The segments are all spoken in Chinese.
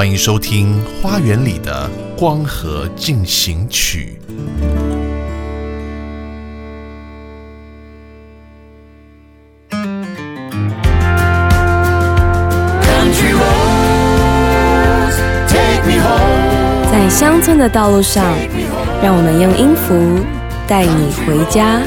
欢迎收听《花园里的光合进行曲》。在乡村的道路上，让我们用音符带你回家。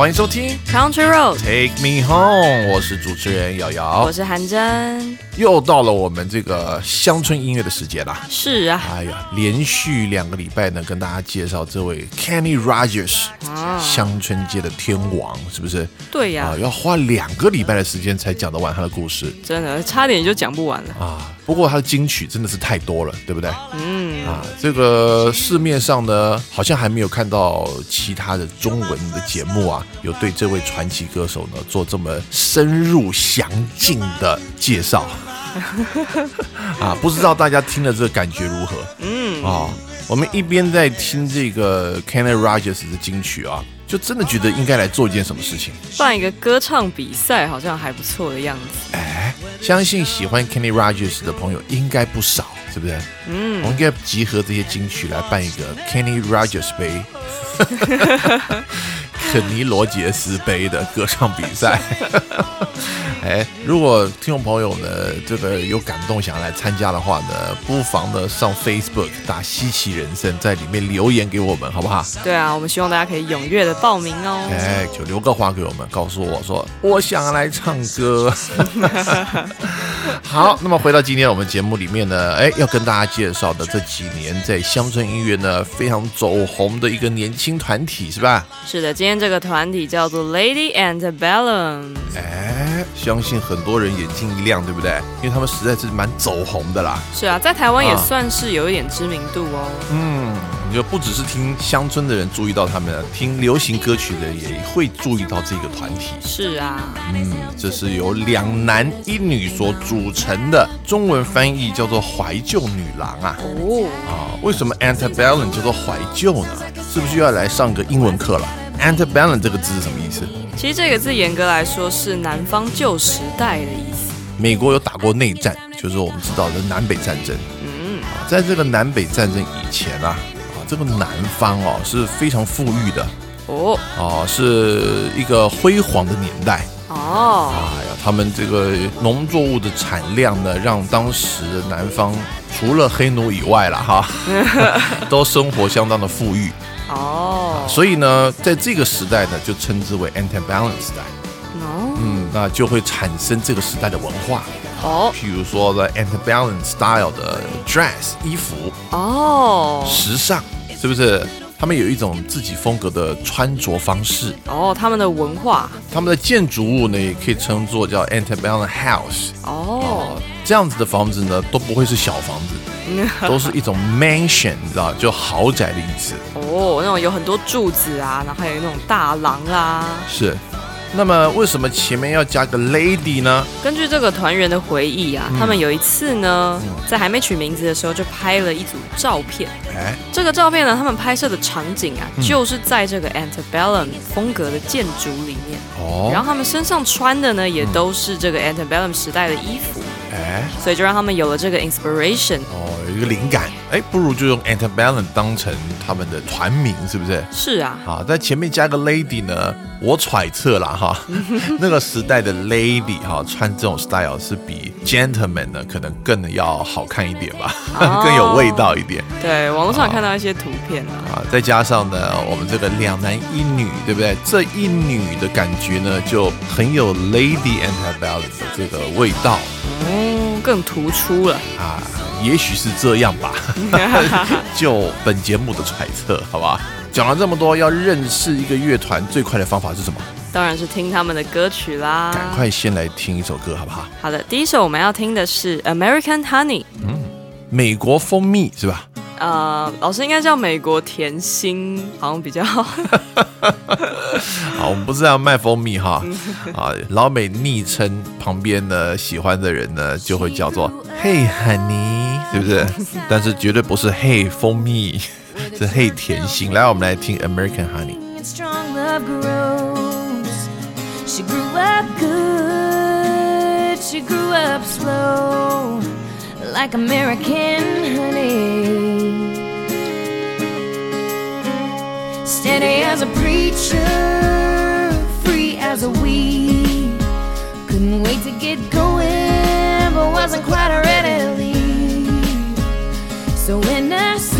欢迎收听 Country Road，Take Me Home，我是主持人瑶瑶我，是韩真。又到了我们这个乡村音乐的时间啦。是啊，哎呀，连续两个礼拜呢，跟大家介绍这位 Kenny Rogers，啊乡村界的天王，是不是？对呀、啊，要花两个礼拜的时间才讲得完他的故事真的差点就讲不完了。啊。不过他的金曲真的是太多了，对不对？嗯，啊，这个市面上呢，好像还没有看到其他的中文的节目啊，有对这位传奇歌手呢做这么深入详尽的介绍。啊，不知道大家听了这个感觉如何？嗯，啊，我们一边在听这个 Kenny Rogers 的金曲啊，就真的觉得应该来做一件什么事情。办一个歌唱比赛好像还不错的样子。哎，相信喜欢 Kenny Rogers 的朋友应该不少，是不是？嗯我们应该集合这些金曲来办一个 Kenny Rogers 杯，肯尼罗杰斯杯的歌唱比赛。哎，如果听众朋友呢，这个有感动想要来参加的话呢，不妨呢上 Facebook 打“稀奇人生”，在里面留言给我们，好不好？对啊，我们希望大家可以踊跃的报名哦。哎，就留个话给我们，告诉我说我想来唱歌。好，那么回到今天我们节目里面呢，哎，要跟大家介绍的这几年在乡村音乐呢非常走红的一个年轻团体，是吧？是的，今天这个团体叫做 Lady Antebellum。哎，相信很多人眼睛一亮，对不对？因为他们实在是蛮走红的啦。是啊，在台湾也啊算是有一点知名度哦。嗯，你就不只是听乡村的人注意到他们，听流行歌曲的也会注意到这个团体。是啊，嗯，这是由两男一女所组成的，中文翻译叫做怀旧女郎啊。哦，啊，为什么 antebellum 叫做怀旧呢？是不是又要来上个英文课了？antebellum 这个字是什么意思？其实这个字严格来说是南方旧时代的意思。美国有打过内战，就是我们知道的南北战争。嗯，啊，在这个南北战争以前啊，啊，这个南方哦是非常富裕的哦，哦，是一个辉煌的年代。哦，哎呀，他们这个农作物的产量呢，让当时的南方除了黑奴以外了哈，都生活相当的富裕。哦，所以呢，在这个时代呢，就称之为 antebellum 时代。哦，嗯，那就会产生这个时代的文化，哦，譬如说的 antebellum style 的 dress 衣服，哦，时尚，是不是？他们有一种自己风格的穿着方式。哦，他们的文化，他们的建筑物呢，也可以称作叫 antebellum house。哦，哦，这样子的房子呢，都不会是小房子，都是一种 mansion，你知道，就豪宅的意思。哦，那种有很多柱子啊，然后还有那种大廊啊。是。那么为什么前面要加个 lady 呢？根据这个团员的回忆啊，他们有一次呢，在还没取名字的时候就拍了一组照片。哎，这个照片呢，他们拍摄的场景啊，就是在这个 antebellum 风格的建筑里面。哦，然后他们身上穿的呢，也都是这个 antebellum 时代的衣服，哎，所以就让他们有了这个 inspiration。哦，有一个灵感，哎，不如就用 antebellum 当成他们的团名，是不是？是啊，啊，在前面加个 lady 呢，我揣测啦哈，那个时代的 lady 哈，穿这种 style 是比 gentleman 呢可能更要好看一点吧，哦 更有味道一点对，网络上看到一些图片啊。啊。再加上呢，我们这个两男一女，对不对？这一女的感觉呢，就很有 lady antebellum 的这个味道哦，更突出了。啊。也许是这样吧，就本节目的揣测，好吧？讲了这么多，要认识一个乐团最快的方法是什么？当然是听他们的歌曲啦。赶快先来听一首歌好不好？好的，第一首我们要听的是《American Honey》。嗯美国蜂蜜是吧？呃，老师应该叫美国甜心，好像比较好。好，我们不是要卖蜂蜜哈，啊，老美昵称旁边呢喜欢的人呢就会叫做 Hey Honey，是不是？但是绝对不是 Hey 蜂蜜，是 Hey 甜心。来，我们来听 American Honey。and strong love grows. She grew up good, she grew up slow, like American honey. Steady as a preacher, free as a weed. Couldn't wait to get going, but wasn't quite ready. So innocent, pure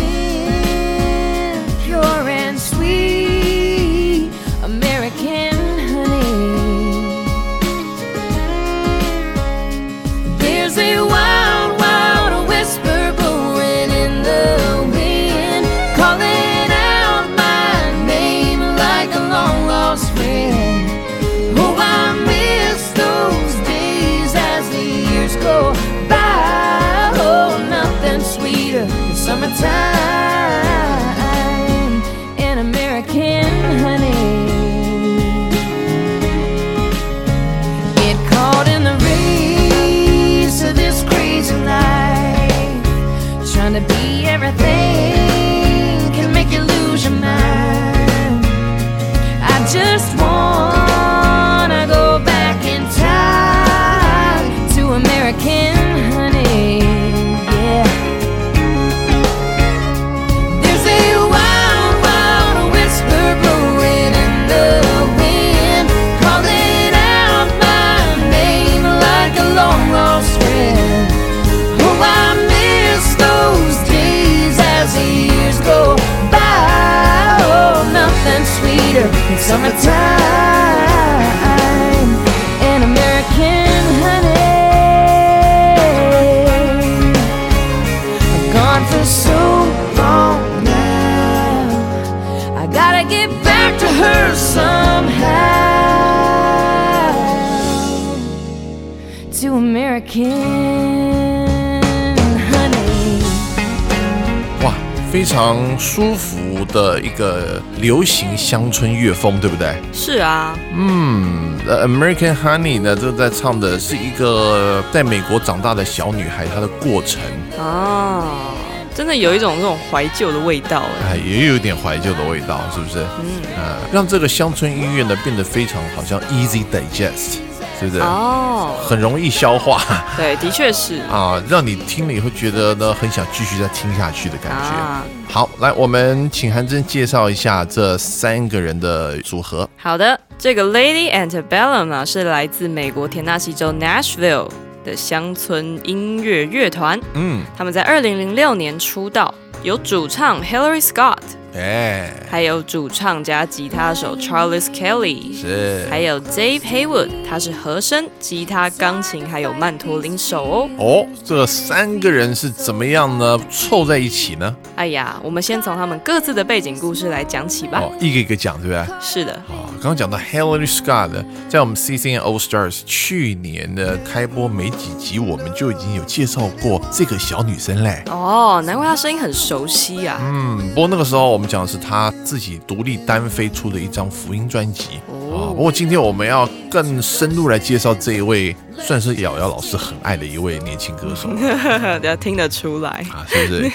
非常舒服的一个流行乡村乐风，对不对？是啊，嗯呃，American Honey 呢，这在唱的是一个在美国长大的小女孩她的过程，啊，真的有一种这种怀旧的味道哎。哎，也有一点怀旧的味道，是不是？嗯，啊，让这个乡村音乐呢变得非常好像 easy digest，是不是？哦，很容易消化对，的确是啊，让你听了以后觉得呢很想继续再听下去的感觉。啊。好，来，我们请韩真介绍一下这三个人的组合。好的，这个 Lady Antebellum 啊是来自美国田纳西州 Nashville 的乡村音乐乐团，嗯，他们在二零零六年出道，有主唱 Hillary Scott，哎，还有主唱加吉他手 Charles Kelly，是，还有 Dave Haywood，他是和声、吉他、钢琴还有曼陀林手哦。哦，这三个人是怎么样呢？凑在一起呢？哎呀，我们先从他们各自的背景故事来讲起吧。哦，一个一个讲，对不对？是的，啊，刚刚讲到 Helen Scott 呢，在我们 CCN All Stars 去年的开播没几集，我们就已经有介绍过这个小女生嘞。哦，难怪她声音很熟悉啊。嗯，不过那个时候我们讲的是他自己独立单飞出的一张福音专辑啊。哦不过今天我们要更深入来介绍这一位，算是瑶瑶老师很爱的一位年轻歌手 要听得出来，啊，是不是？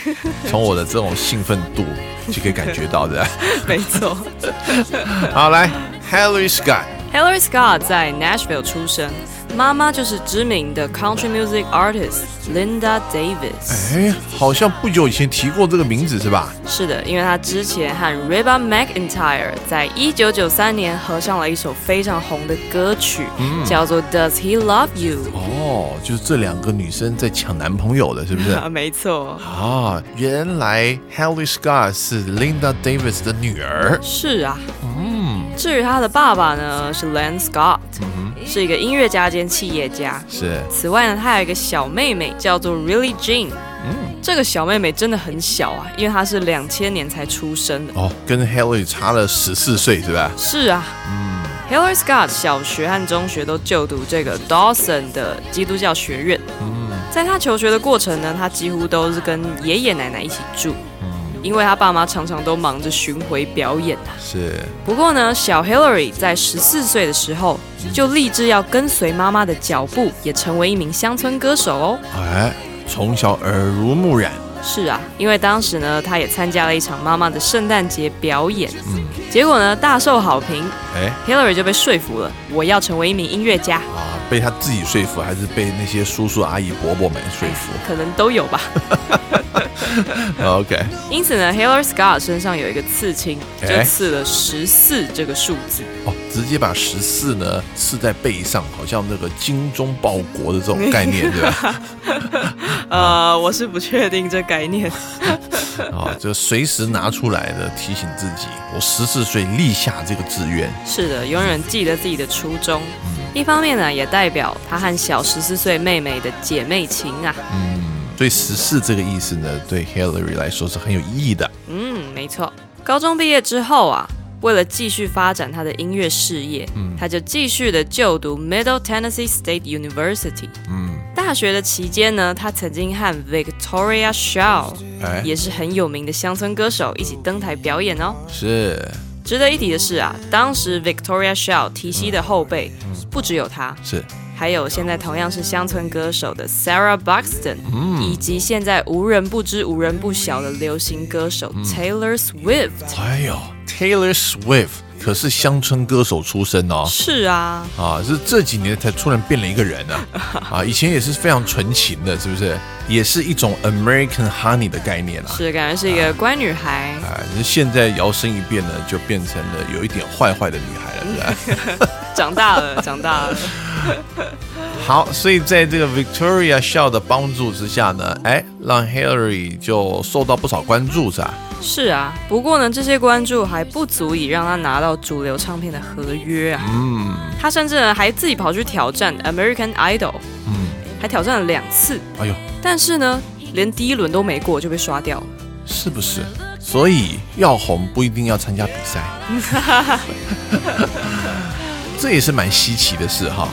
从我的这种兴奋度就可以感觉到的。没错。好，来 Hillary Scott。Hillary Scott 在 Nashville 出生，妈妈就是知名的 country music artist Linda Davis。哎，好像不久以前提过这个名字是吧？是的，因为她之前和 Reba McEntire 在一九九三年合唱了一首非常红的歌曲，叫做 Does He Love You？哦，就是这两个女生在抢男朋友的，是不是？啊，没错，啊，原来 Hillary Scott 是 Linda Davis 的女儿。是啊。嗯，至于他的爸爸呢，是 Len Scott，、是一个音乐家兼企业家。是，此外呢，他还有一个小妹妹叫做 Really Jean。嗯，这个小妹妹真的很小啊，因为她是两千年才出生的。哦，跟 Hillary 差了十四岁，是吧？是啊，Hillary Scott 小学和中学都就读这个 Dawson 的基督教学院。嗯在他求学的过程呢，他几乎都是跟爷爷奶奶一起住，因为他爸妈常常都忙着巡回表演啊。是。不过呢，小 Hillary 在十四岁的时候就立志要跟随妈妈的脚步，也成为一名乡村歌手哦。哎，从小耳濡目染，是啊，因为当时呢，他也参加了一场妈妈的圣诞节表演，嗯。结果呢大受好评哎，Hillary 就被说服了，我要成为一名音乐家，啊，被他自己说服，还是被那些叔叔阿姨伯伯们说服？可能都有吧。OK，因此呢，Hillary Scott 身上有一个刺青，就哎刺了十四这个数字。哦，直接把十四呢刺在背上，好像那个精忠报国的这种概念，对吧？呃，我是不确定这概念。啊，就随时拿出来的提醒自己，我十四岁立下这个志愿。是的，永远记得自己的初衷。一方面呢，也代表他和小十四岁妹妹的姐妹情啊。所以十四这个意思呢，对 Hillary 来说是很有意义的。嗯，没错。高中毕业之后啊，为了继续发展他的音乐事业，他就继续的就读 Middle Tennessee State University。嗯，大学的期间呢，他曾经和 Victoria Shaw 哎，也是很有名的乡村歌手一起登台表演哦。是值得一提的是啊，当时 Victoria Shaw 提携的后辈不只有他，是，还有现在同样是乡村歌手的 Sarah Buxton，、以及现在无人不知、无人不晓的流行歌手 Taylor Swift。哎呦，Taylor Swift 可是乡村歌手出身哦。是啊，啊，是这几年才突然变了一个人呢、啊，以前也是非常纯情的，是不是？也是一种 American Honey 的概念啊。是感觉是一个乖女孩。啊，那现在摇身一变呢，就变成了有一点坏坏的女孩了，是吧？长大了，长大了。好，所以在这个 Victoria Shaw 的帮助之下呢，哎，让 Hillary 就受到不少关注，是吧？是啊，不过呢，这些关注还不足以让他拿到主流唱片的合约啊。嗯他甚至呢还自己跑去挑战 American Idol，嗯，还挑战了两次，哎呦，但是呢，连第一轮都没过就被刷掉了。是不是？所以要红不一定要参加比赛，这也是蛮稀奇的事哈。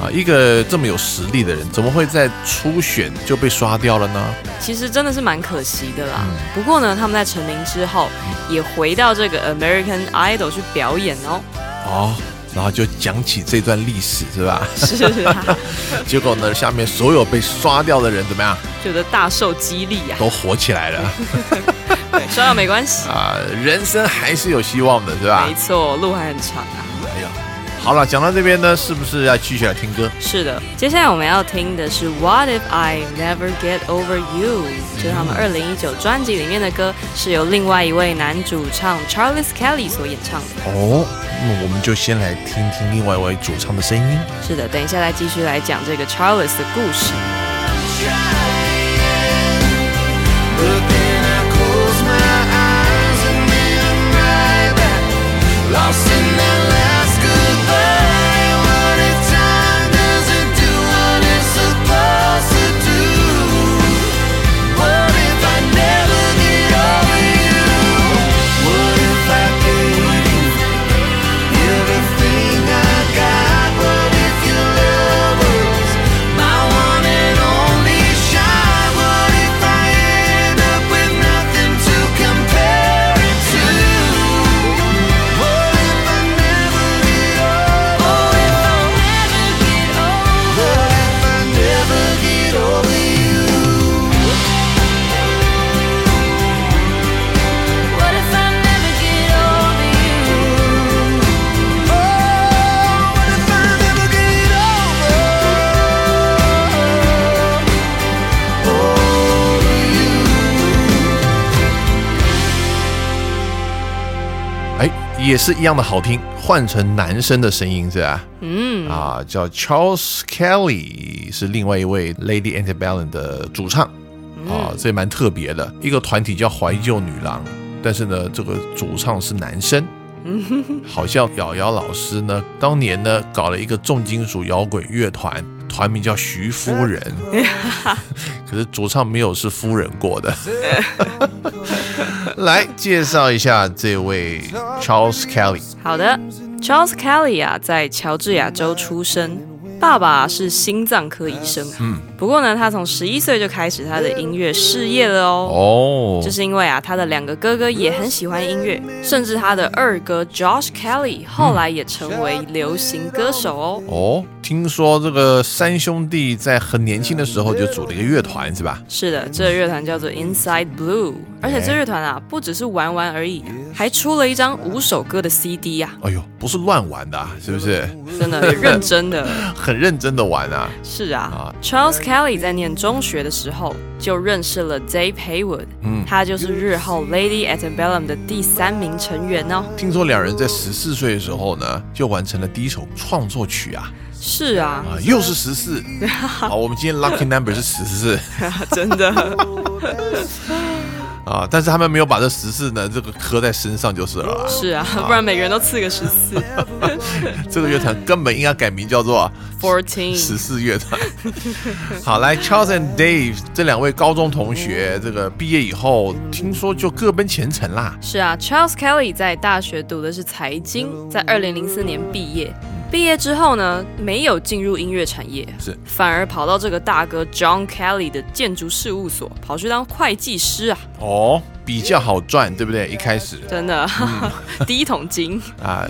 嗯，啊，一个这么有实力的人，怎么会在初选就被刷掉了呢？其实真的是蛮可惜的啦。不过呢，他们在成名之后，也回到这个 American Idol 去表演哦。哦，然后就讲起这段历史是吧？是啊，结果呢，下面所有被刷掉的人怎么样，觉得大受激励呀、都火起来了 对，刷掉没关系，啊！人生还是有希望的，是吧没？错，路还很长啊。好了，讲到这边呢，是不是要继续来听歌？是的，接下来我们要听的是 What If I Never Get Over You，就是他们二零一九专辑里面的歌，是由另外一位男主唱 Charles Kelly 所演唱的。哦，那我们就先来听听另外一位主唱的声音。是的，等一下来继续来讲这个 Charles 的故事。But then 也是一样的好听，换成男生的声音是吧？嗯，啊，叫 Charles Kelly，是另外一位 Lady Antebellum 的主唱啊，这也蛮特别的。一个团体叫怀旧女郎，但是呢，这个主唱是男生。好像瑶瑶老师呢，当年呢搞了一个重金属摇滚乐团，团名叫徐夫人，可是主唱没有是夫人过的。来介绍一下这位 Charles Kelly。好的，Charles Kelly 啊，在乔治亚州出生，爸爸是心脏科医生。嗯，不过呢，他从十一岁就开始他的音乐事业了哦。哦这，是因为啊，他的两个哥哥也很喜欢音乐，甚至他的二哥 Josh Kelly 后来也成为流行歌手哦。哦，听说这个三兄弟在很年轻的时候就组了一个乐团，是吧？是的，这个乐团叫做 Inside Blue，而且这乐团啊，不只是玩玩而已，还出了一张五首歌的 CD 呀、哎呦，不是乱玩的、啊，是不是？真的认真的。很认真的玩啊。是啊啊，Charles Kelly 在念中学的时候就认识了 Dave Haywood，嗯他就是日后 Lady Antebellum 的第三名成员哦。听说两人在十四岁的时候呢，就完成了第一首创作曲啊是啊，啊，又是十四。好，我们今天 lucky number 是十四 真的。啊，但是他们没有把这十四呢这个刻在身上就是了啊。是啊，不然每个人都刺个十四 这个乐团根本应该改名叫做十，fourteen 十。四乐团。好，来 Charles and Dave 这两位高中同学，这个毕业以后，听说就各奔前程啦。是啊，Charles Kelly 在大学读的是财经，在二零零四年毕业。毕业之后呢，没有进入音乐产业，是。反而跑到这个大哥 John Kelly 的建筑事务所，跑去当会计师啊，哦，比较好赚，对不对？一开始。真的，第一桶金。啊，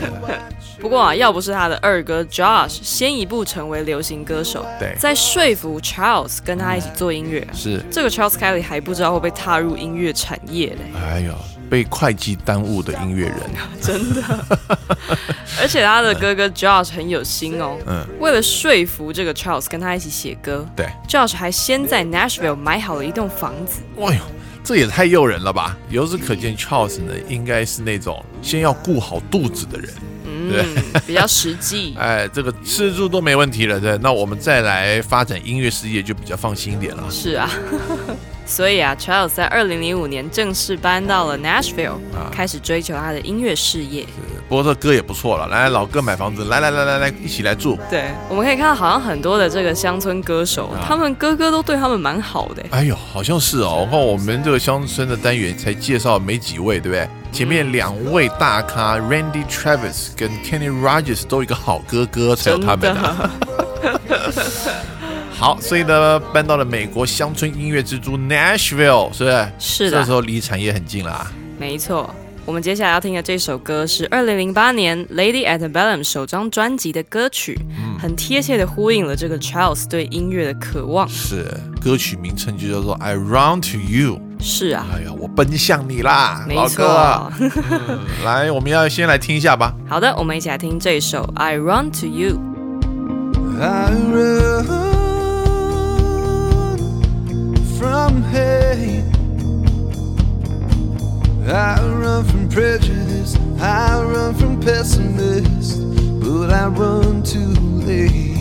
不过啊，要不是他的二哥 Josh 先一步成为流行歌手，对。在说服 Charles 跟他一起做音乐，是，这个 Charles Kelly 还不知道会不会踏入音乐产业嘞。哎呦，被会计耽误的音乐人，真的。而且他的哥哥 Josh 很有心哦，嗯为了说服这个 Charles 跟他一起写歌对，，Josh 还先在 Nashville 买好了一栋房子。哎呦。这也太诱人了吧！由此可见，Charles 呢，应该是那种先要顾好肚子的人。嗯，比较实际。哎，这个吃住都没问题了，对，那我们再来发展音乐事业就比较放心一点了。是啊。所以啊，Charles 在二零零五年正式搬到了 Nashville，、啊开始追求他的音乐事业。不过这歌也不错了，来老哥买房子，来来来来来，一起来住。对，我们可以看到，好像很多的这个乡村歌手，啊他们哥哥都对他们蛮好的。哎呦，好像是哦。我看我们这个乡村的单元才介绍没几位，对不对？前面两位大咖 Randy Travis 跟 Kenny Rogers 都有一个好哥哥，才有他们呢。的，好，所以呢，搬到了美国乡村音乐之都 Nashville，是不是？是的这时，候离产业很近了啊。没错。我们接下来要听的这首歌是二零零八年 Lady Antebellum 首张专辑的歌曲，嗯很贴切的呼应了这个 Charles 对音乐的渴望。是，歌曲名称就叫做 I Run to You。是啊，哎呀，我奔向你啦，没老哥。啊错。来，我们要先来听一下吧。好的，我们一起来听这首 I Run to You。I run from hate. I run from prejudice. I run from pessimists. But I run too late.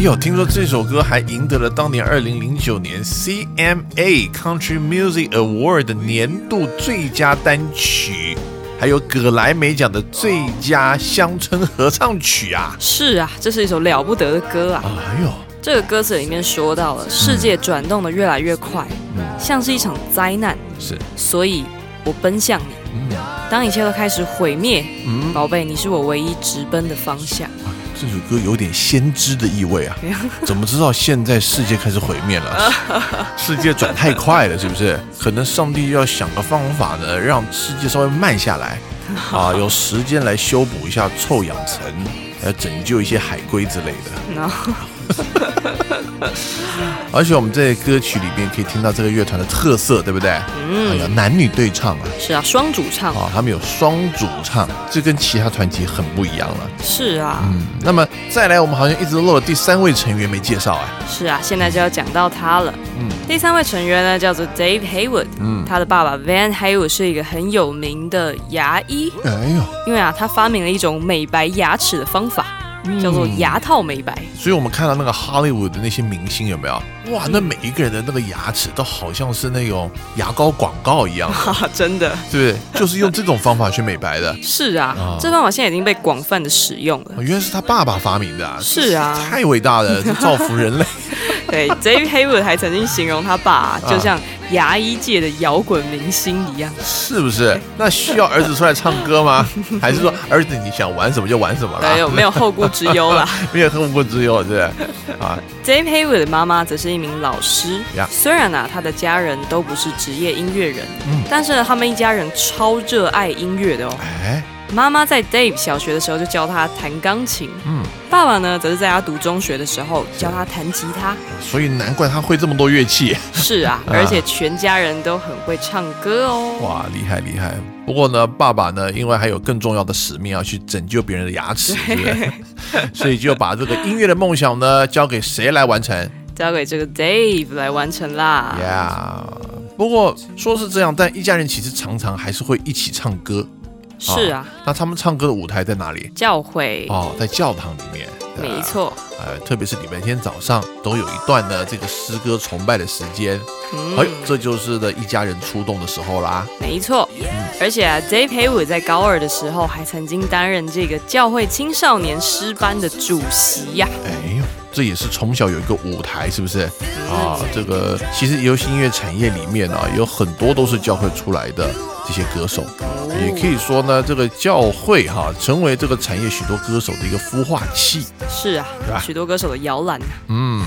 还有，听说这首歌还赢得了当年二零零九年 CMA Country Music Award 的年度最佳单曲，还有葛莱美奖的最佳乡村合唱曲啊！是啊，这是一首了不得的歌啊。哎呦，这个歌词里面说到了，世界转动的越来越快，像是一场灾难，是，所以我奔向你。当一切都开始毁灭，嗯，宝贝，你是我唯一直奔的方向。这首歌有点先知的意味啊！怎么知道现在世界开始毁灭了？世界转太快了，是不是？可能上帝要想个方法呢，让世界稍微慢下来，啊，有时间来修补一下臭氧层，来拯救一些海龟之类的。而且我们在歌曲里边可以听到这个乐团的特色，对不对？嗯，男女对唱啊，是啊，双主唱。啊，他们有双主唱，这跟其他团体很不一样了。是啊，嗯，那么再来，我们好像一直漏了第三位成员没介绍哎。是啊，现在就要讲到他了。嗯。第三位成员呢叫做 Dave Haywood，嗯，他的爸爸 Van Haywood 是一个很有名的牙医，哎呦，因为啊，他发明了一种美白牙齿的方法，叫做牙套美白。所以我们看到那个 Hollywood 的那些明星有没有？哇，那每一个人的那个牙齿都好像是那种牙膏广告一样，哈哈，真的对不对？就是用这种方法去美白的。是啊，啊这方法现在已经被广泛的使用了。哦原来是他爸爸发明的啊！是啊太伟大了，这造福人类。对，Dave Haywood 还曾经形容他爸、啊、就像牙医界的摇滚明星一样。是不是？那需要儿子出来唱歌吗？还是说儿子你想玩什么就玩什么了 没有？没有后顾之忧啦。没有后顾之忧，对？啊，Dave Haywood 的妈妈则是一名老师呀虽然啊，他的家人都不是职业音乐人，嗯但是呢，他们一家人超热爱音乐的哦。哎，妈妈在 Dave 小学的时候就教他弹钢琴，嗯，爸爸呢，则是在他读中学的时候教他弹吉他。所以难怪他会这么多乐器。是啊，啊而且全家人都很会唱歌哦。哇，厉害厉害！不过呢，爸爸呢，因为还有更重要的使命要去拯救别人的牙齿，对不对？所以就把这个音乐的梦想呢，交给谁来完成交给这个 Dave 来完成啦。？Yeah。不过说是这样，但一家人其实常常还是会一起唱歌。是啊，那他们唱歌的舞台在哪里？教会，哦，在教堂里面。没。错。呃，特别是礼拜天早上都有一段的这个诗歌崇拜的时间。嗯哎，这就是的一家人出动的时候啦。没错，而且啊，Dave Haywood 在高二的时候还曾经担任这个教会青少年诗班的主席呀、哎呦，这也是从小有一个舞台，是不是？啊，这个其实流行音乐产业里面啊，有很多都是教会出来的这些歌手，也可以说呢，这个教会哈、成为这个产业许多歌手的一个孵化器。是啊，许多歌手的摇篮啊。嗯，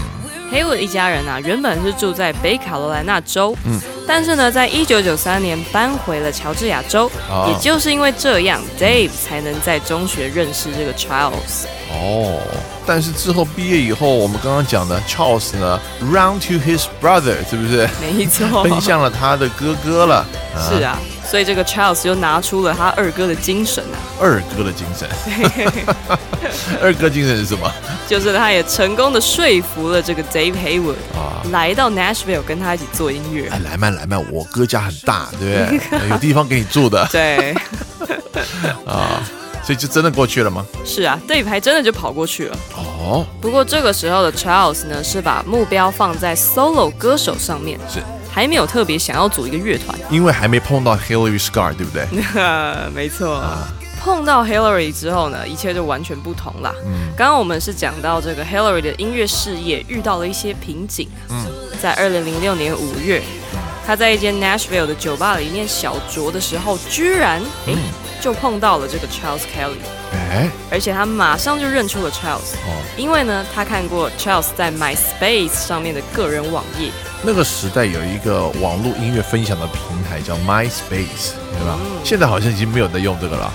Haywood 一家人啊，原本是住在北卡罗来纳州，嗯但是呢，在一九九三年搬回了乔治亚州，啊也就是因为这样，Dave 才能在中学认识这个 Charles。哦，但是之后毕业以后，我们刚刚讲的 Charles 呢，run to his brother，是不是？没错，奔向了他的哥哥了。是啊，所以这个 Charles 就拿出了他二哥的精神啊，二哥的精神。二哥精神是什么？就是他也成功的说服了这个 Dave Haywood 啊来到 Nashville 跟他一起做音乐。哎，来嘛来嘛，我哥家很大，对不对？有地方给你住的对，啊，所以就真的过去了吗？是啊，Dave 还真的就跑过去了。哦，不过这个时候的 Charles 呢，是把目标放在 solo 歌手上面，是还没有特别想要组一个乐团。因为还没碰到 Hillary Scar，对不对？没错。碰到 Hillary 之后呢，一切就完全不同啦。嗯刚刚我们是讲到这个 Hillary 的音乐事业遇到了一些瓶颈。嗯在二零零六年五月，他在一间 Nashville 的酒吧里面小酌的时候，居然诶、就碰到了这个 Charles Kelly，哎，而且他马上就认出了 Charles，哦，因为呢，他看过 Charles 在 MySpace 上面的个人网页。那个时代有一个网络音乐分享的平台叫 MySpace，对吧？现在好像已经没有人在用这个了。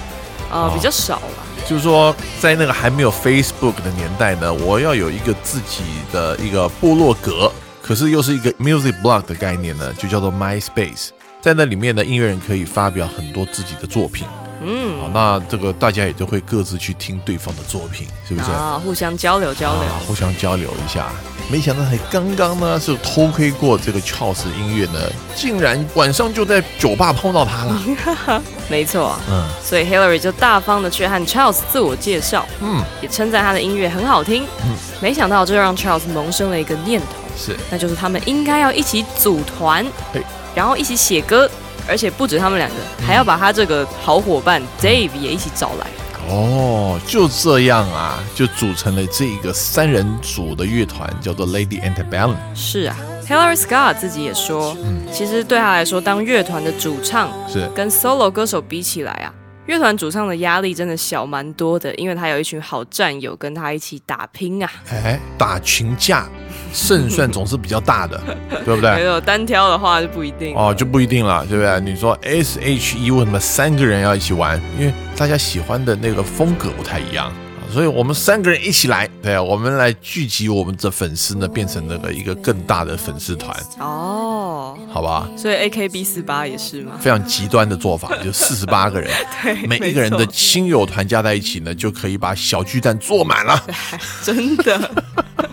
呃，比较少了。就是说，在那个还没有 Facebook 的年代呢，我要有一个自己的一个部落格，可是又是一个 music blog 的概念呢，就叫做 MySpace。在那里面呢，音乐人可以发表很多自己的作品。嗯，好，那这个大家也都会各自去听对方的作品，是不是？啊，互相交流交流。啊，互相交流一下。没想到还刚刚呢是偷窥过这个 Charles 音乐呢，竟然晚上就在酒吧碰到他了。没错，嗯所以 Hillary 就大方的去和 Charles 自我介绍，嗯，也称赞他的音乐很好听。嗯没想到这让 Charles 萌生了一个念头，是那就是他们应该要一起组团对，然后一起写歌，而且不止他们两个，还要把他这个好伙伴 Dave 也一起找来。哦，就这样啊，就组成了这个三人组的乐团，叫做 Lady Antebellum。是啊，Hillary Scott 自己也说，嗯其实对他来说，当乐团的主唱是跟 solo 歌手比起来啊，乐团主唱的压力真的小蛮多的，因为他有一群好战友跟他一起打拼啊。哎，打群架，胜算总是比较大的，对不对没？有单挑的话就不一定。哦，就不一定了，对不对？你说 S H E 为什么三个人要一起玩？因为大家喜欢的那个风格不太一样。所以我们三个人一起来，对，我们来聚集我们的粉丝呢，变成那个一个更大的粉丝团，哦，好吧？所以 A K B 四八也是吗？非常极端的做法，就四十八个人，对，每一个人的亲友团加在一起呢，就可以把小巨蛋坐满了。真的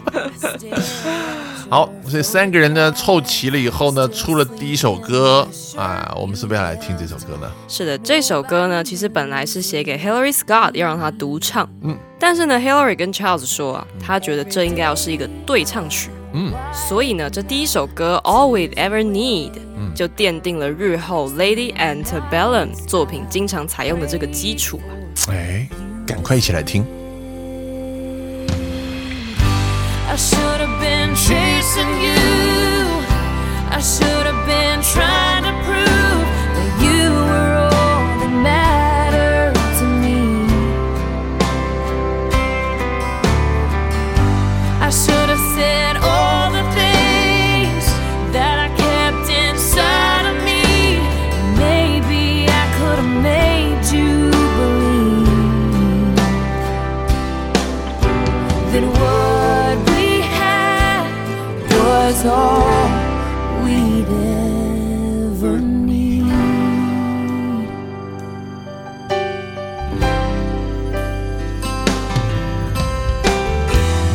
好，所以三个人呢凑齐了以后呢，出了第一首歌啊，我们是不是要来听这首歌呢？是的。这首歌呢，其实本来是写给 Hillary Scott，要让他独唱。嗯，但是呢，Hillary 跟 Charles 说啊，他觉得这应该要是一个对唱曲。嗯，所以呢，这第一首歌 All We Ever Need，、就奠定了日后 Lady Antebellum 作品经常采用的这个基础啊。哎，赶快一起来听。Chasing you. I should have been trying all we'd ever need.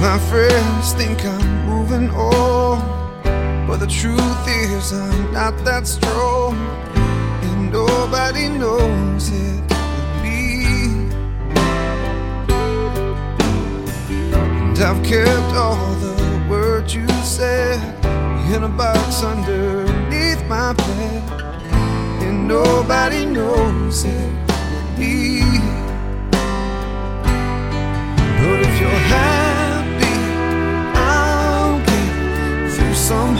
My friends think I'm moving on, but the truth is I'm not that strong, and nobody knows it but me. And I've kept all the words you said in a box underneath my bed, and nobody knows it but me. But if you're happy, I'll get through somehow.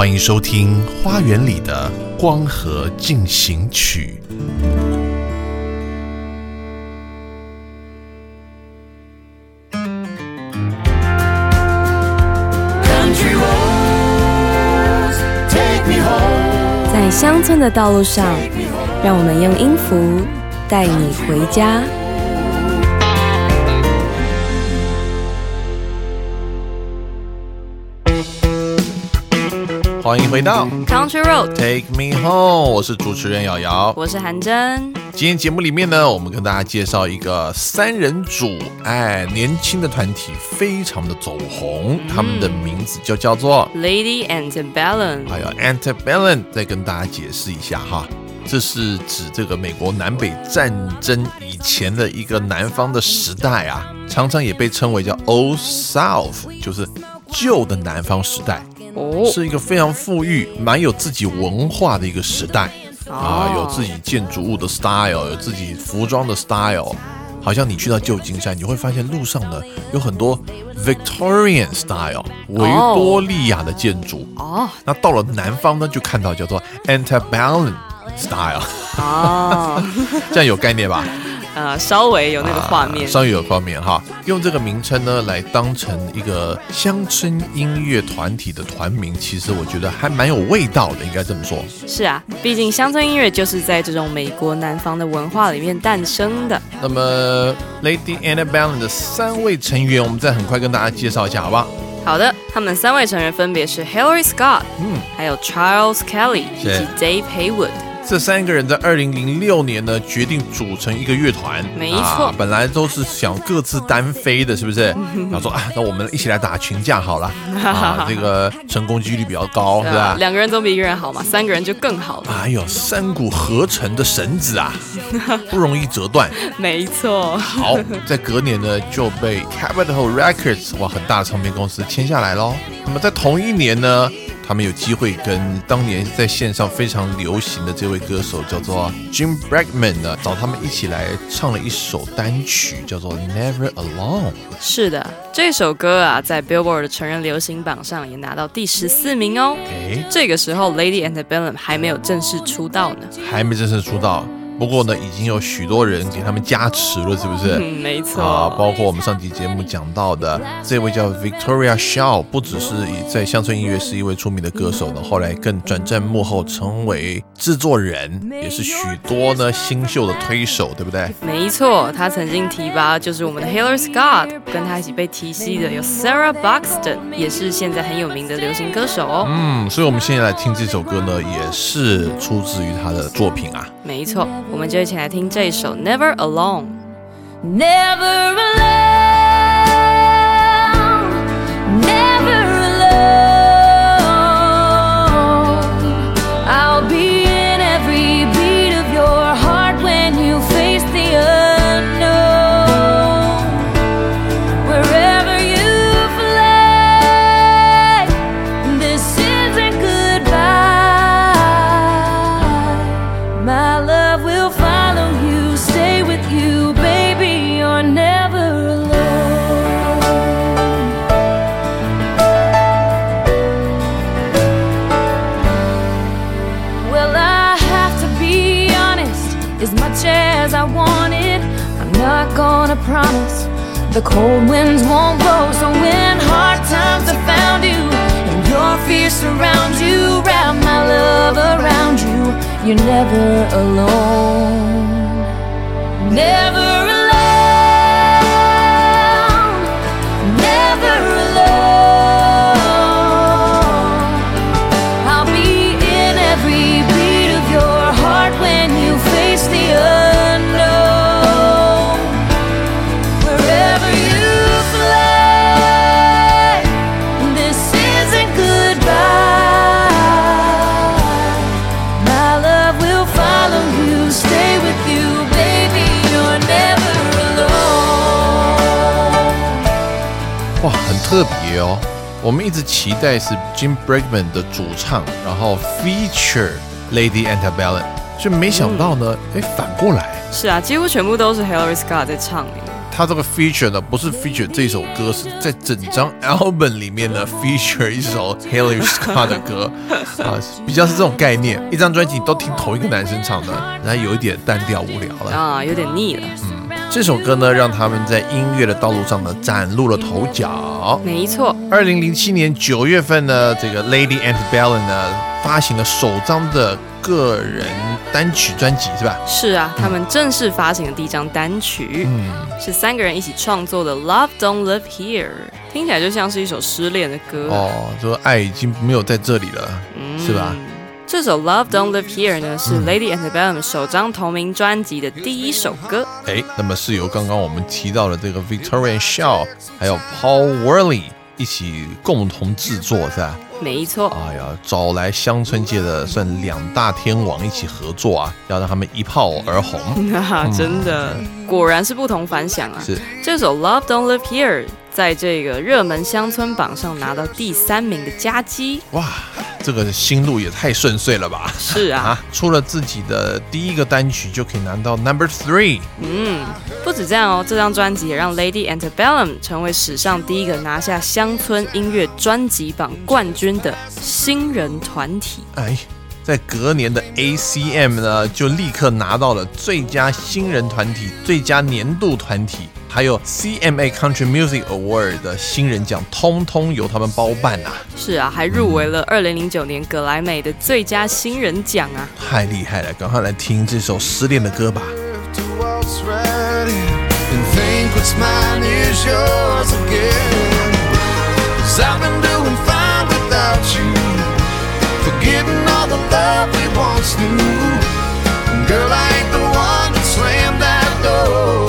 欢迎收听《花园里的光合进行曲》。在乡村的道路上，让我们用音符带你回家。欢迎回到 Country Road，Take Me Home，我是主持人瑶瑶。我是韩真。今天节目里面呢，我们跟大家介绍一个三人组，哎，年轻的团体非常的走红，他们的名字就叫做 Lady Antebellum，还有 Antebellum，再跟大家解释一下哈，这是指这个美国南北战争以前的一个南方的时代啊，常常也被称为叫 Old South，就是旧的南方时代，哦，是一个非常富裕、蛮有自己文化的一个时代。啊，哦有自己建筑物的 style，有自己服装的 style。好像你去到旧金山，你会发现路上呢有很多 Victorian style 维多利亚的建筑。哦。那到了南方呢，就看到叫做 Antebellum style，哦，这样有概念吧？呃，稍微有那个画面啊，稍微有画面哈。用这个名称呢来当成一个乡村音乐团体的团名，其实我觉得还蛮有味道的，应该这么说。是啊，毕竟乡村音乐就是在这种美国南方的文化里面诞生的。那么 Lady Antebellum 的三位成员，我们再很快跟大家介绍一下，好不好？好的，他们三位成员分别是 Hillary Scott，嗯，还有 Charles Kelly 以及 Dave Haywood。这三个人在二零零六年呢，决定组成一个乐团。没错啊本来都是想各自单飞的，是不是？然后说啊，那我们一起来打群架好了，啊，这个成功几率比较高，是吧？两个人总比一个人好嘛，三个人就更好了。哎呦，三股合成的绳子啊，不容易折断。没错，好，在隔年呢就被 Capitol Records 哇很大的唱片公司签下来喽。那么在同一年呢，他们有机会跟当年在线上非常流行的这位歌手叫做 Jim Bregman 呢，找他们一起来唱了一首单曲，叫做 Never Alone。是的，这首歌啊，在 Billboard 的成人流行榜上也拿到第十四名哦。哎，这个时候，Lady Antebellum 还没有正式出道呢。还没正式出道，不过呢，已经有许多人给他们加持了，是不是？嗯，没错。啊，包括我们上期节目讲到的这位叫 Victoria Shaw，不只是以在乡村音乐是一位出名的歌手呢，后来更转战幕后，成为制作人，也是许多呢新秀的推手，对不对？没错，他曾经提拔就是我们的 Hillary Scott，跟他一起被提携的有 Sarah Buxton，也是现在很有名的流行歌手哦。嗯，所以我们现在来听这首歌呢，也是出自于他的作品啊。没错，我们就一起来听这一首 Never Alone。Never alone, The cold winds won't blow, so when hard times have found you and your fears surround you, wrap my love around you. You're never alone. Never 特别哦。我们一直期待是 Jim Bregman 的主唱，然后 feature Lady Antebellum，就没想到呢，哎、反过来。是啊，几乎全部都是 Hillary Scott 在唱的。他这个 feature 呢，不是 feature 这首歌，是在整张 album 里面呢 feature 一首 Hillary Scott 的歌啊，比较是这种概念。一张专辑你都听同一个男生唱的，然后有一点单调无聊了。啊，有点腻了。这首歌呢，让他们在音乐的道路上呢崭露了头角。没错，二零零七年九月份呢，这个 Lady Antebellum 呢发行了首张的个人单曲专辑，是吧？是啊，他们正式发行的第一张单曲，嗯，是三个人一起创作的《Love Don't Live Here》，听起来就像是一首失恋的歌。哦，说爱已经没有在这里了，嗯是吧？这首《Love Don't Live Here》呢，是 Lady Antebellum 首张同名专辑的第一首歌。哎，那么是由刚刚我们提到的这个 Victoria Shaw 还有 Paul Worley 一起共同制作，是吧？没错，哎呀，找来乡村界的算两大天王一起合作啊，要让他们一炮而红。哈 哈，真的，果然是不同凡响啊。是，这首《Love Don't Live Here》在这个热门乡村榜上拿到第三名的佳绩。哇，这个心路也太顺遂了吧！是啊，啊，出了自己的第一个单曲就可以拿到 Number Three。嗯，不止这样哦，这张专辑也让 Lady Antebellum 成为史上第一个拿下乡村音乐专辑榜冠军的新人团体。哎，在隔年的 ACM 呢，就立刻拿到了最佳新人团体、最佳年度团体，还有 CMA Country Music Award 的新人奖，通通由他们包办啊！是啊，还入围了二零零九年格莱美的最佳新人奖啊！太厉害了，赶快来听这首失恋的歌吧。to what's right and think what's mine is yours again. Cause I've been doing fine without you, forgetting all the love we once knew. Girl, I ain't the one that slammed that door.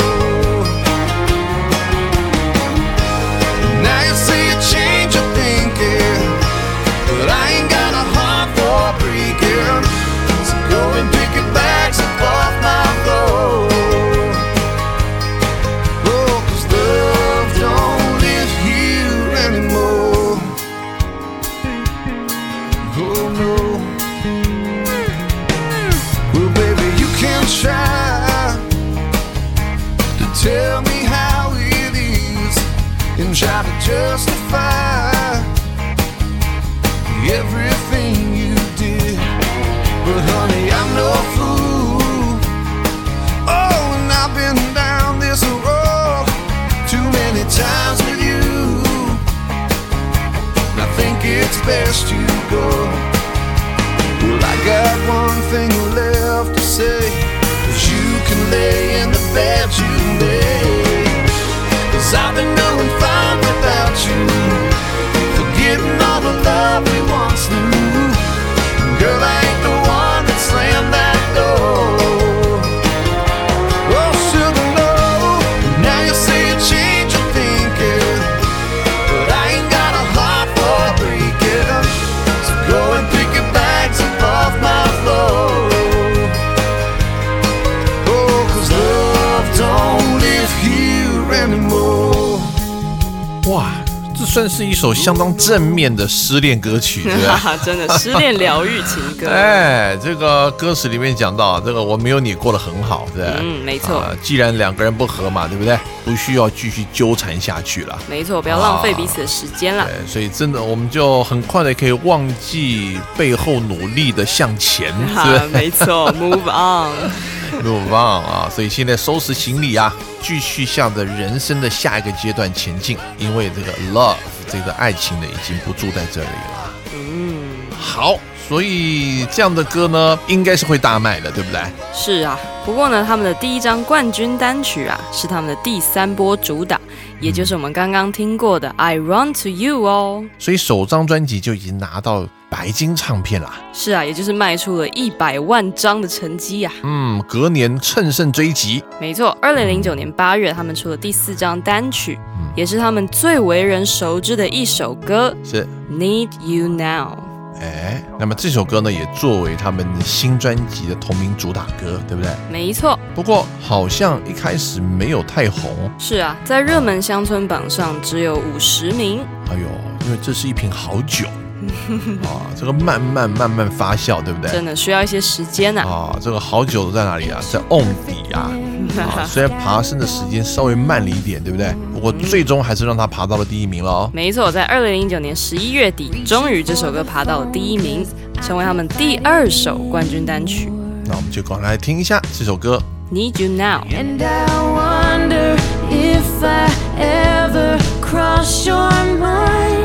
算是一首相当正面的失恋歌曲，对真的失恋疗愈情歌。哎，这个歌词里面讲到，这个我没有你过得很好，对不对？嗯没错啊既然两个人不和嘛，对不对？不需要继续纠缠下去了。没错，不要浪费彼此的时间了。对，所以真的，我们就很快的可以忘记背后努力的向前，哈是不是？没错，Move on。入棒啊！所以现在收拾行李啊，继续向着人生的下一个阶段前进，因为这个 love 这个爱情呢，已经不住在这里了。嗯，好，所以这样的歌呢，应该是会大卖的，对不对？是啊。不过呢，他们的第一张冠军单曲啊，是他们的第三波主打，也就是我们刚刚听过的《I Run to You》哦。所以首张专辑就已经拿到白金唱片啦。是啊，也就是卖出了一百万张的成绩呀、嗯，隔年乘胜追击，没错，二零零九年八月，他们出了第四张单曲，也是他们最为人熟知的一首歌是《Need You Now》。哎，那么这首歌呢，也作为他们新专辑的同名主打歌，对不对？没错，不过好像一开始没有太红，是啊，在热门乡村榜上只有五十名。哎呦，因为这是一瓶好酒 啊，这个慢慢慢慢发酵，对不对？真的需要一些时间呐、啊，这个好酒在哪里啊？在瓮底啊。啊，虽然爬升的时间稍微慢了一点，对不对？不过最终还是让他爬到了第一名了哦。没错，在二零零九年十一月底，终于这首歌爬到了第一名，成为他们第二首冠军单曲。那我们就赶快来听一下这首歌。Need You Now。And I wonder if I ever cross your mind.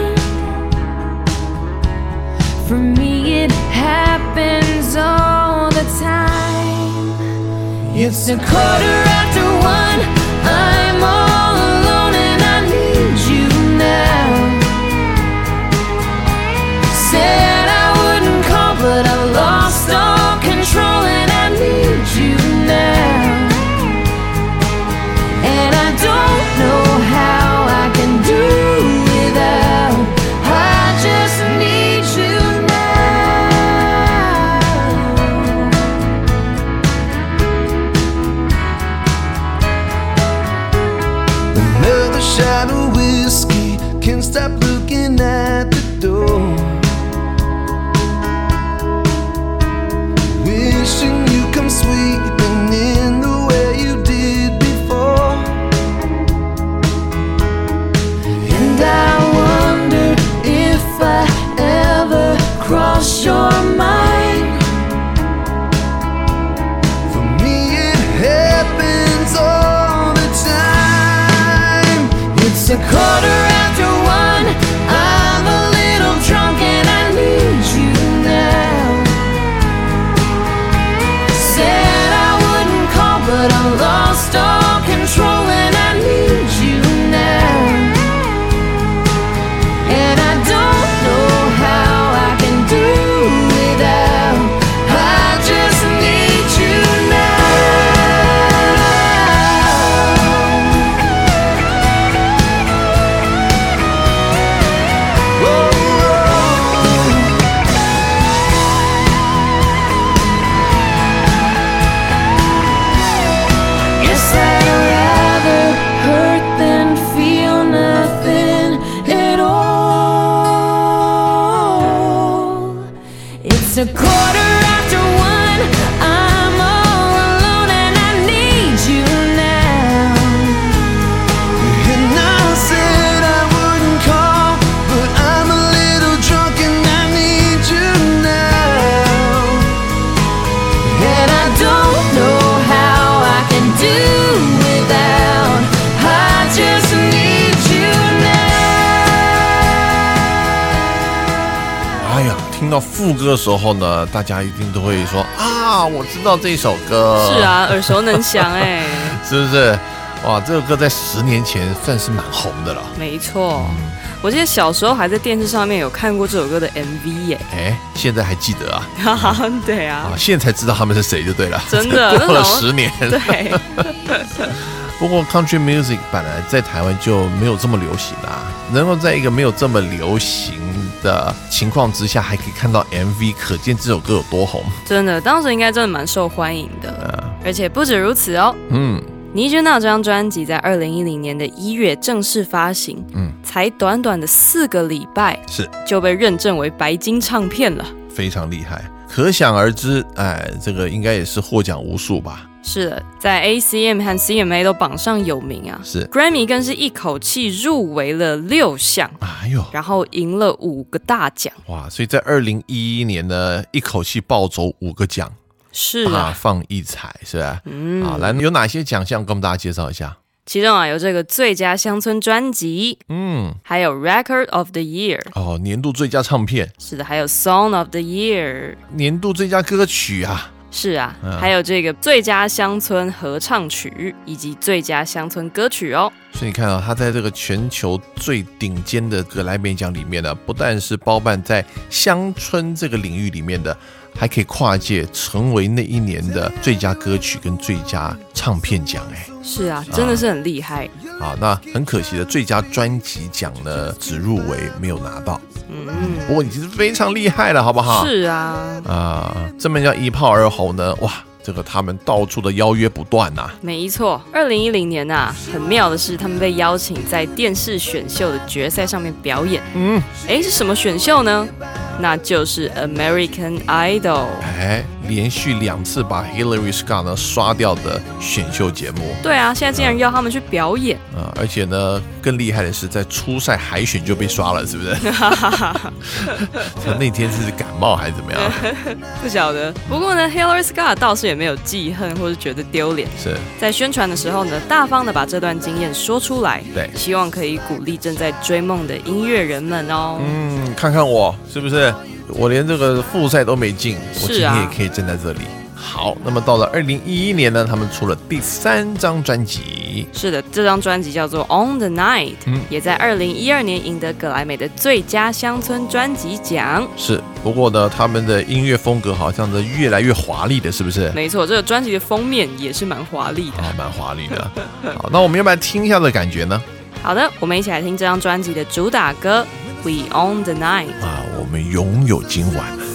For me, it happens all the time. It's a quarter after one. I'm all looking at 的时候呢，大家一定都会说啊，我知道这首歌。是，啊，耳熟能详哎，是不是？哇，这首歌在十年前算是蛮红的了。没错。我记得小时候还在电视上面有看过这首歌的 MV 耶，哎，现在还记得啊？对啊啊，，现在才知道他们是谁就对了。真的 过了十年。对，不过 country music 本来在台湾就没有这么流行啊，能够在一个没有这么流行的情况之下，还可以看到 MV，可见这首歌有多红。真的，当时应该真的蛮受欢迎的，而且不止如此哦。嗯，Need You Now 这张专辑在二零一零年的一月正式发行，嗯嗯，才短短的四个礼拜是就被认证为白金唱片了。非常厉害，可想而知，哎，这个应该也是获奖无数吧？是的，在 ACM 和 CMA 都榜上有名啊是，，Grammy 更是一口气入围了六项，哎呦，然后赢了五个大奖。哇！所以在二零一一年呢，一口气暴走五个奖，是啊，放异彩，是吧？嗯，好，来有哪些奖项跟我们大家介绍一下？其中啊有这个最佳乡村专辑，嗯，还有 Record of the Year，哦，年度最佳唱片，是的，还有 Song of the Year，年度最佳歌曲啊，是啊，嗯还有这个最佳乡村合唱曲以及最佳乡村歌曲哦。所以你看啊，他在这个全球最顶尖的格莱美奖里面呢，不但是包办在乡村这个领域里面的，还可以跨界成为那一年的最佳歌曲跟最佳唱片奖。哎，是啊，真的是很厉害。好，那很可惜的，最佳专辑奖呢只入围没有拿到，嗯，不过已经是非常厉害了，好不好？是啊，啊，这么叫一炮而红呢，哇！这个他们到处的邀约不断呐、没错。二零一零年呐、很妙的是，他们被邀请在电视选秀的决赛上面表演。嗯，诶，是什么选秀呢？那就是 American Idol。哎，连续两次把 Hillary Scott 呢刷掉的选秀节目对啊，现在竟然要他们去表演，啊、而且呢，更厉害的是在初赛海选就被刷了，是不是？他那天是感冒还是怎么样？不晓得。不过呢，Hillary Scott 倒是也没有记恨或是觉得丢脸，是在宣传的时候呢，大方的把这段经验说出来，对希望可以鼓励正在追梦的音乐人们哦。嗯，看看我是不是？我连这个复赛都没进，我今是啊天也可以站在这里。好，那么到了二零一一年呢，他们出了第三张专辑，是的，这张专辑叫做《On the Night》，嗯也在二零一二年赢得格莱美的最佳乡村专辑奖。是不过呢，他们的音乐风格好像是越来越华丽的，是不是？没错，这个专辑的封面也是蛮华丽的。啊，蛮华丽的。好，那我们要不要听一下的感觉呢？好的，我们一起来听这张专辑的主打歌《We On the Night》。啊，我们拥有今晚。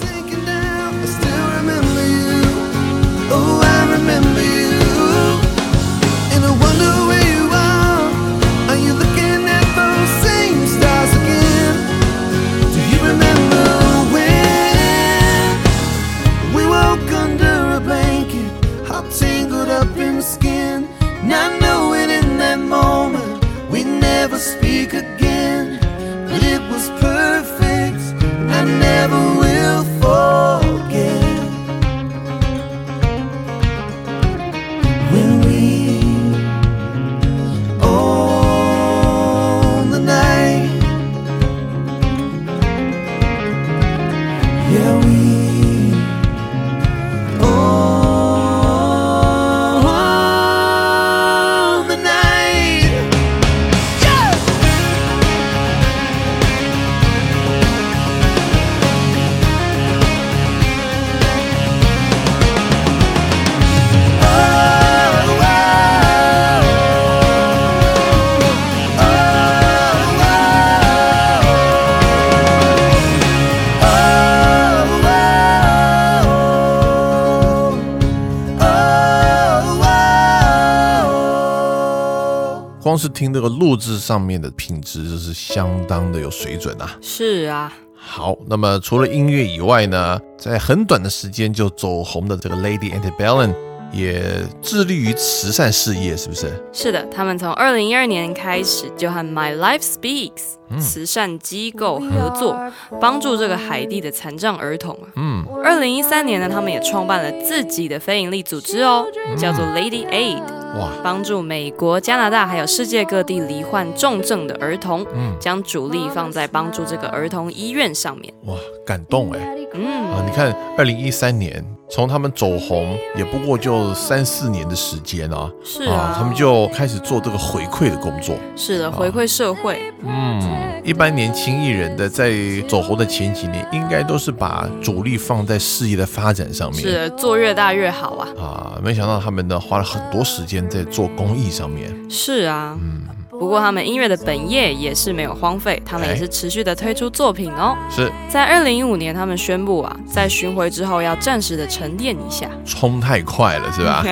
光是听这个录制上面的品质，就是相当的有水准啊。是啊，好，那么除了音乐以外呢，在很短的时间就走红的这个 Lady Antebellum 也致力于慈善事业，是不是？是的，他们从二零一二年开始就和 My Life Speaks 慈善机构合作，帮助这个海地的残障儿童啊。嗯，二零一三年呢，他们也创办了自己的非营利组织哦，叫做 Lady Aid，哇，帮助美国、加拿大还有世界各地罹患重症的儿童，嗯将主力放在帮助这个儿童医院上面。哇，感动哎！嗯，啊，你看，二零一三年从他们走红，也不过就三四年的时间啊，是啊，他们就开始做这个回馈的工作。是的，回馈社会。嗯，一般年轻艺人的在走红的前几年，应该都是把主力放在事业的发展上面。是的，做越大越好啊。啊，没想到他们呢花了很多时间在做公益上面。是啊，嗯，不过他们音乐的本业也是没有荒废，他们也是持续的推出作品哦。是在二零一五年，他们宣布啊，在巡回之后要暂时的沉淀一下，冲太快了，是吧？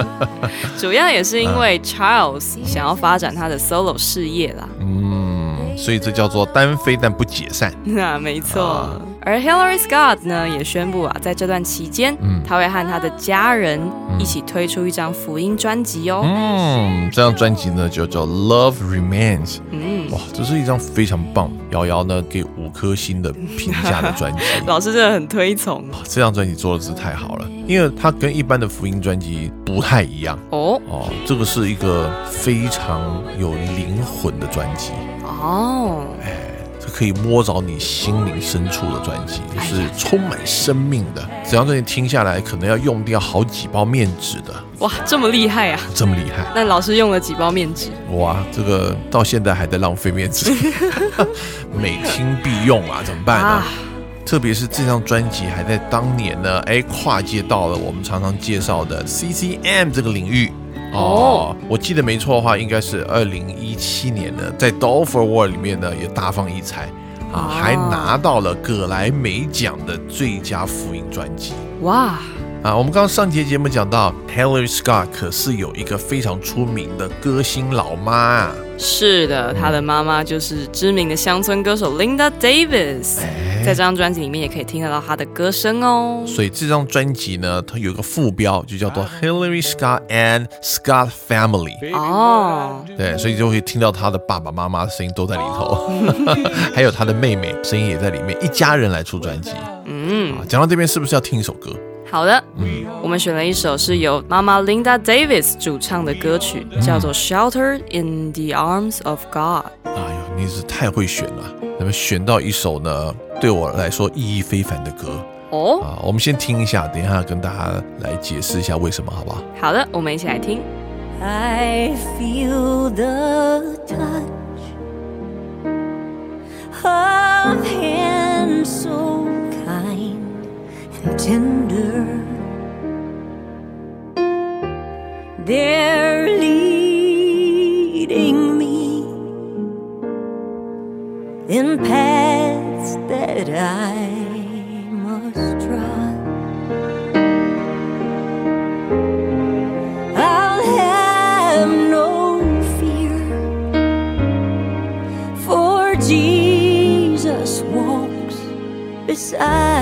主要也是因为 Charles 想要发展他的 solo 事业啦。嗯，所以这叫做单飞但不解散。那没错。啊而 Hillary Scott 呢，也宣布啊，在这段期间，嗯他会和他的家人一起推出一张福音专辑哦。嗯，这张专辑呢就叫《Love Remains》。嗯，哇，这是一张非常棒，瑶瑶呢给五颗星的评价的 专辑。老师真的很推崇这张专辑做的是太好了，因为它跟一般的福音专辑不太一样哦哦，这个是一个非常有灵魂的专辑，哦，哎这可以摸着你心灵深处的专辑，就是充满生命的。整张专辑听下来，可能要用掉好几包面纸的，哇，这么厉害啊！这么厉害。那老师用了几包面纸？哇，这个到现在还在浪费面纸，每听必用啊，怎么办呢？啊特别是这张专辑还在当年呢，哎，跨界到了我们常常介绍的 CCM 这个领域。哦，我记得没错的话，应该是二零一七年呢，在 Dolph Award 里面呢也大放异彩啊，哦。还拿到了葛莱美奖的最佳福音专辑。哇，啊，我们刚刚上节节目讲到，Hillary Scott 可是有一个非常出名的歌星老妈啊。是的，她的妈妈就是知名的乡村歌手 Linda Davis，在这张专辑里面也可以听得到她的歌声哦。所以这张专辑呢，它有一个副标，就叫做 Hillary Scott and Scott Family。哦，对，所以就会听到他的爸爸妈妈的声音都在里头，还有他的妹妹声音也在里面，一家人来出专辑。嗯，啊，讲到这边是不是要听一首歌？好的，嗯我们选了一首是由妈妈 Linda Davis 主唱的歌曲，叫做《Shelter in the Arms of God》。哎呦，你是太会选了，那么选到一首呢，对我来说意义非凡的歌哦，啊。我们先听一下，等一下跟大家来解释一下为什么，好不好？好的，我们一起来听。I feel the touch of hands so and tender. They're leading me in paths that I must trod. I'll have no fear, for Jesus walks beside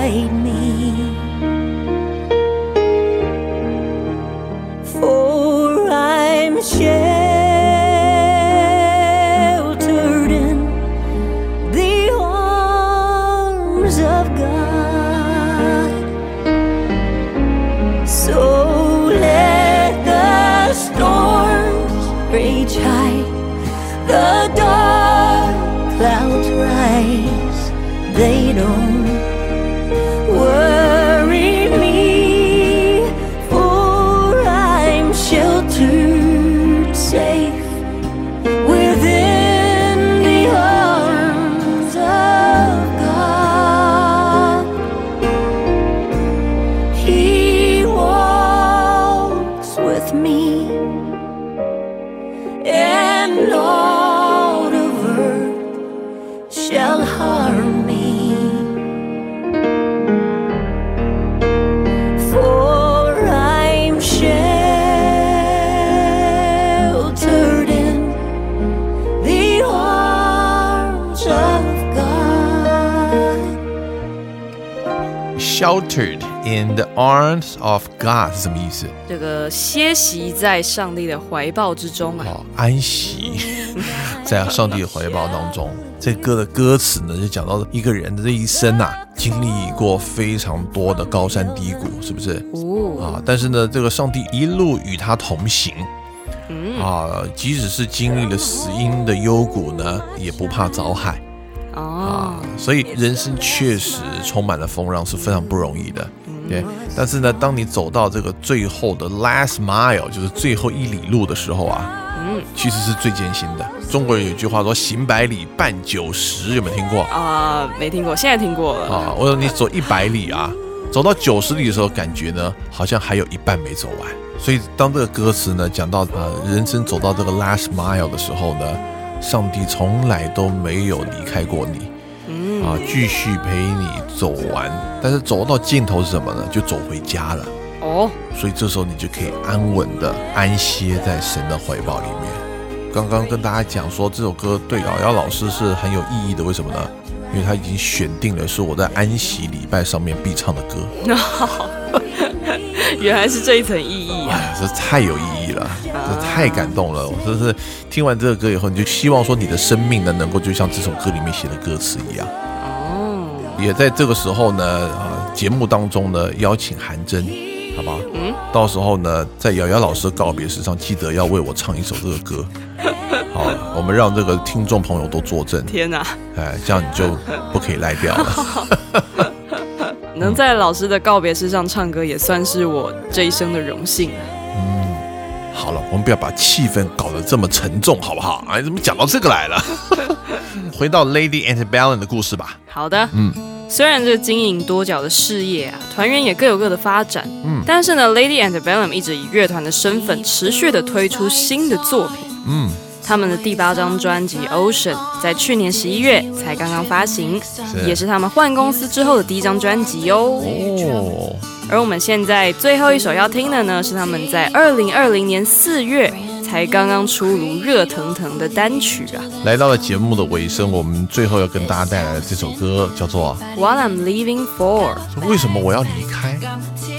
in the arms of God 是什么意思？这个歇息在上帝的怀抱之中啊，哦，安息 在上帝的怀抱当中。这歌的歌词呢，就讲到一个人的这一生啊，经历过非常多的高山低谷，是不是？哦，啊，但是呢，这个上帝一路与他同行嗯，啊，即使是经历了死荫的幽谷呢，也不怕遭害哦啊，，所以人生确实充满了风浪，是非常不容易的。对，但是呢，当你走到这个最后的 last mile，就是最后一里路的时候啊，嗯其实是最艰辛的。中国人有一句话说“行百里半九十”，有没有听过？啊、没听过，现在听过了。啊，我说你走一百里啊，走到九十里的时候，感觉呢好像还有一半没走完。所以当这个歌词呢讲到啊，人生走到这个 last mile 的时候呢，上帝从来都没有离开过你。嗯啊，继续陪你走完，但是走到尽头是什么呢？就走回家了。哦，所以这时候你就可以安稳的安歇在神的怀抱里面。刚刚跟大家讲说，这首歌对瑶瑶老师是很有意义的，为什么呢？因为他已经选定了是我在安息礼拜上面必唱的歌。原来是这一层意义啊！哎，这太有意义了，这太感动了。我真是听完这个歌以后，你就希望说你的生命呢，能够就像这首歌里面写的歌词一样。哦，也在这个时候呢，啊，节目当中呢，邀请韩真，好不好？嗯，到时候呢，在瑶瑶老师的告别时上，记得要为我唱一首这个歌。好，我们让这个听众朋友都作证，天哪，哎，这样你就不可以赖掉了。能在老师的告别式上唱歌，也算是我这一生的荣幸嗯。好了，我们不要把气氛搞得这么沉重，好不好？哎，怎么讲到这个来了？回到 Lady Antebellum 的故事吧。好的，嗯，虽然这经营多角的事业啊，团员也各有各的发展，嗯但是呢，Lady Antebellum 一直以乐团的身份持续的推出新的作品。嗯，他们的第八张专辑《Ocean》在去年十一月才刚刚发行，也是他们换公司之后的第一张专辑哦。哦，而我们现在最后一首要听的呢，是他们在二零二零年四月才刚刚出炉热腾腾的单曲啊，来到了节目的尾声，我们最后要跟大家带来的这首歌叫做《What I'm Leaving For》。《为什么我要离开》。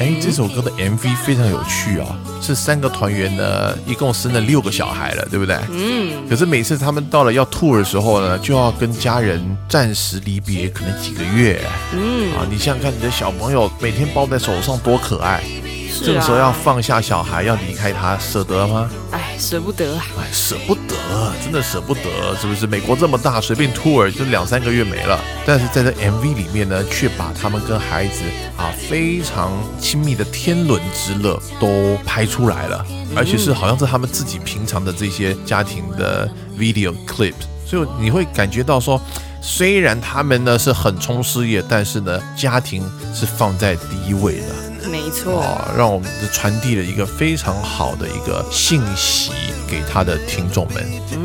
哎，这首歌的 MV 非常有趣哦，是三个团员呢，一共生了六个小孩了，对不对？嗯，可是每次他们到了要 tour 的时候呢，就要跟家人暂时离别，可能几个月。嗯，啊，你想想看，你的小朋友每天抱在手上多可爱，是这个时候要啊，放下小孩，要离开他，舍得吗？哎，舍不得啊。哎，舍不得，真的舍不得，是不是？美国这么大，随便 tour 就两三个月没了，但是在这 MV 里面呢，却把他们跟孩子啊非常亲密的天伦之乐都拍出来了，而且是好像是他们自己平常的这些家庭的 video clip，所以你会感觉到说。虽然他们呢是很冲事业，但是呢，家庭是放在第一位的。没错，啊，让我们传递了一个非常好的一个信息给他的听众们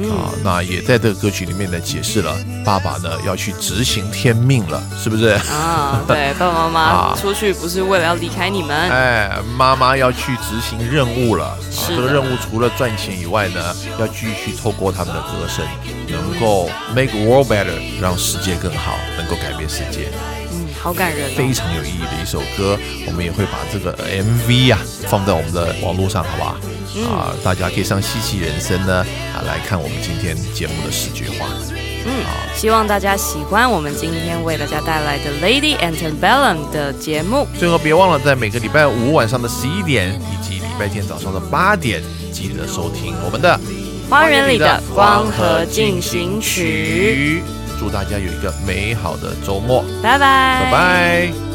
啊。那也在这个歌曲里面呢解释了，爸爸呢要去执行天命了，是不是？啊，对，爸爸妈啊妈出去不是为了要离开你们，哎，妈妈要去执行任务了。啊，这个任务除了赚钱以外呢，要继续透过他们的歌声，能够 make world better，让世界更好，能够改变世界。嗯，好感人非哦。常有意义的一首歌，我们也会把这个 MV 啊放在我们的网络上，好不好？啊，大家可以上西奇人生呢啊来看我们今天节目的视觉化。嗯，希望大家喜欢我们今天为大家带来的 Lady Antebellum 的节目。最后别忘了在每个礼拜五晚上的十一点以及礼拜天早上的八点，记得收听我们的花园里的光合进行曲。。祝大家有一个美好的周末，拜拜，拜拜。